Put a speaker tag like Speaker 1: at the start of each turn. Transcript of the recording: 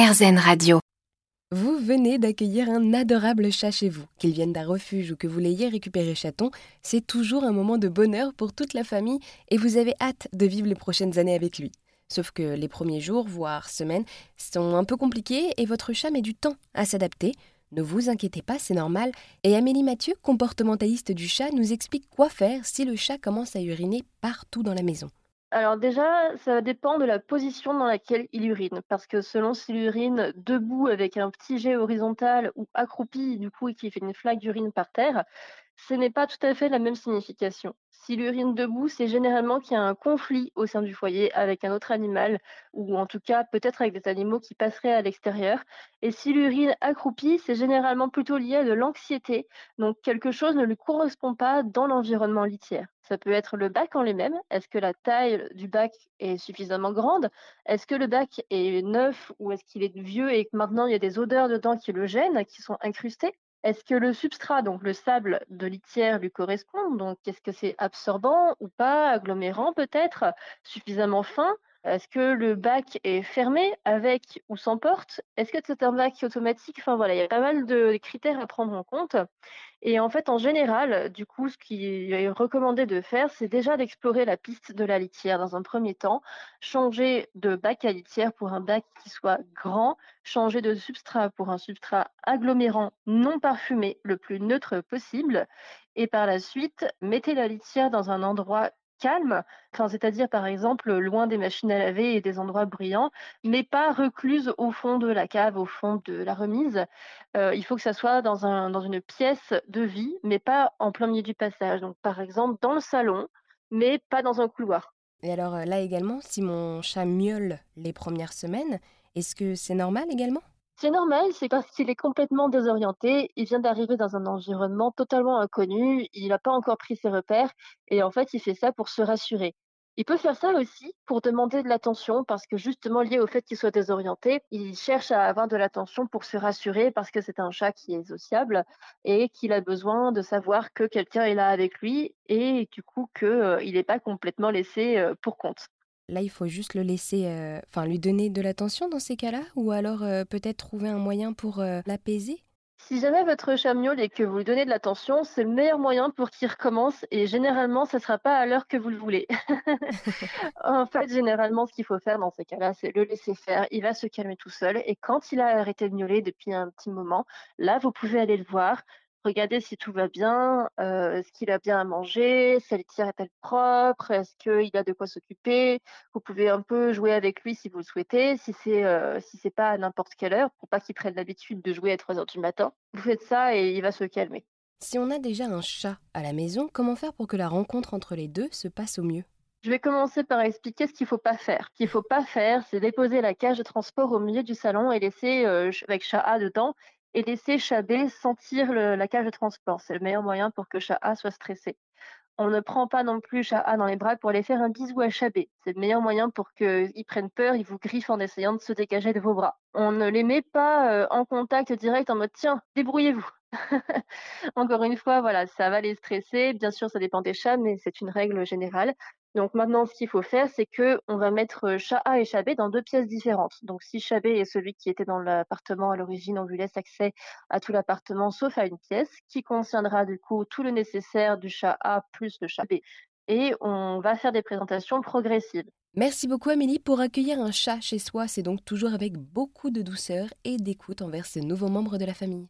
Speaker 1: Radio.
Speaker 2: Vous venez d'accueillir un adorable chat chez vous. Qu'il vienne d'un refuge ou que vous l'ayez récupéré chaton, c'est toujours un moment de bonheur pour toute la famille et vous avez hâte de vivre les prochaines années avec lui. Sauf que les premiers jours, voire semaines, sont un peu compliqués et votre chat met du temps à s'adapter. Ne vous inquiétez pas, c'est normal. Et Amélie Mathieu, comportementaliste du chat, nous explique quoi faire si le chat commence à uriner partout dans la maison.
Speaker 3: Alors déjà, ça dépend de la position dans laquelle il urine, parce que selon s'il urine debout avec un petit jet horizontal ou accroupi, du coup, et qu'il fait une flaque d'urine par terre, ce n'est pas tout à fait la même signification. S'il urine debout, c'est généralement qu'il y a un conflit au sein du foyer avec un autre animal, ou en tout cas peut-être avec des animaux qui passeraient à l'extérieur. Et s'il urine accroupi, c'est généralement plutôt lié à de l'anxiété, donc quelque chose ne lui correspond pas dans l'environnement litière. Ça peut être le bac en lui-même. Est-ce que la taille du bac est suffisamment grande? Est-ce que le bac est neuf ou est-ce qu'il est vieux et que maintenant il y a des odeurs dedans qui le gênent, qui sont incrustées? Est-ce que le substrat, donc le sable de litière, lui correspond? Donc, est-ce que c'est absorbant ou pas, agglomérant peut-être, suffisamment fin? Est-ce que le bac est fermé avec ou sans porte? Est-ce que c'est un bac automatique? Enfin voilà, il y a pas mal de critères à prendre en compte. Et en fait, en général, du coup, ce qui est recommandé de faire, c'est déjà d'explorer la piste de la litière dans un premier temps, changer de bac à litière pour un bac qui soit grand, changer de substrat pour un substrat agglomérant non parfumé le plus neutre possible. Et par la suite, mettez la litière dans un endroit calme, enfin, c'est-à-dire par exemple loin des machines à laver et des endroits bruyants, mais pas recluse au fond de la cave, au fond de la remise. Euh, il faut que ça soit dans, un, dans une pièce de vie, mais pas en plein milieu du passage. Donc par exemple dans le salon, mais pas dans un couloir.
Speaker 2: Et alors euh, là également, si mon chat miaule les premières semaines, est-ce que c'est normal également?
Speaker 3: C'est normal, c'est parce qu'il est complètement désorienté. Il vient d'arriver dans un environnement totalement inconnu. Il n'a pas encore pris ses repères. Et en fait, il fait ça pour se rassurer. Il peut faire ça aussi pour demander de l'attention parce que justement lié au fait qu'il soit désorienté, il cherche à avoir de l'attention pour se rassurer parce que c'est un chat qui est sociable et qu'il a besoin de savoir que quelqu'un est là avec lui et du coup qu'il euh, n'est pas complètement laissé euh, pour compte.
Speaker 2: Là, il faut juste le laisser, euh, enfin, lui donner de l'attention dans ces cas-là, ou alors euh, peut-être trouver un moyen pour euh, l'apaiser?
Speaker 3: Si jamais votre chat miaule et que vous lui donnez de l'attention, c'est le meilleur moyen pour qu'il recommence et généralement, ce ne sera pas à l'heure que vous le voulez. en fait, généralement, ce qu'il faut faire dans ces cas-là, c'est le laisser faire. Il va se calmer tout seul et quand il a arrêté de miauler depuis un petit moment, là, vous pouvez aller le voir, Regardez si tout va bien, euh, est-ce qu'il a bien à manger, sa litière est-elle propre, est-ce qu'il a de quoi s'occuper? Vous pouvez un peu jouer avec lui si vous le souhaitez, si c'est euh, si c'est pas à n'importe quelle heure, pour pas qu'il prenne l'habitude de jouer à 3 heures du matin. Vous faites ça et il va se calmer.
Speaker 2: Si on a déjà un chat à la maison, comment faire pour que la rencontre entre les deux se passe au mieux?
Speaker 3: Je vais commencer par expliquer ce qu'il ne faut pas faire. Ce qu'il ne faut pas faire, c'est déposer la cage de transport au milieu du salon et laisser euh, avec chat A dedans et laisser chat B sentir la cage de transport. C'est le meilleur moyen pour que chat A soit stressé. On ne prend pas non plus chat A dans les bras pour aller faire un bisou à chat. C'est le meilleur moyen pour qu'ils prennent peur, ils vous griffent en essayant de se dégager de vos bras. On ne les met pas euh, en contact direct en mode tiens, débrouillez-vous. Encore une fois, voilà, ça va les stresser. Bien sûr, ça dépend des chats, mais c'est une règle générale. Donc maintenant, ce qu'il faut faire, c'est que on va mettre chat A et chat B dans deux pièces différentes. Donc si chat B est celui qui était dans l'appartement à l'origine, on lui laisse accès à tout l'appartement sauf à une pièce qui contiendra du coup tout le nécessaire du chat A plus le chat B. Et on va faire des présentations progressives.
Speaker 2: Merci beaucoup Amélie pour accueillir un chat chez soi. C'est donc toujours avec beaucoup de douceur et d'écoute envers ce nouveau membre de la famille.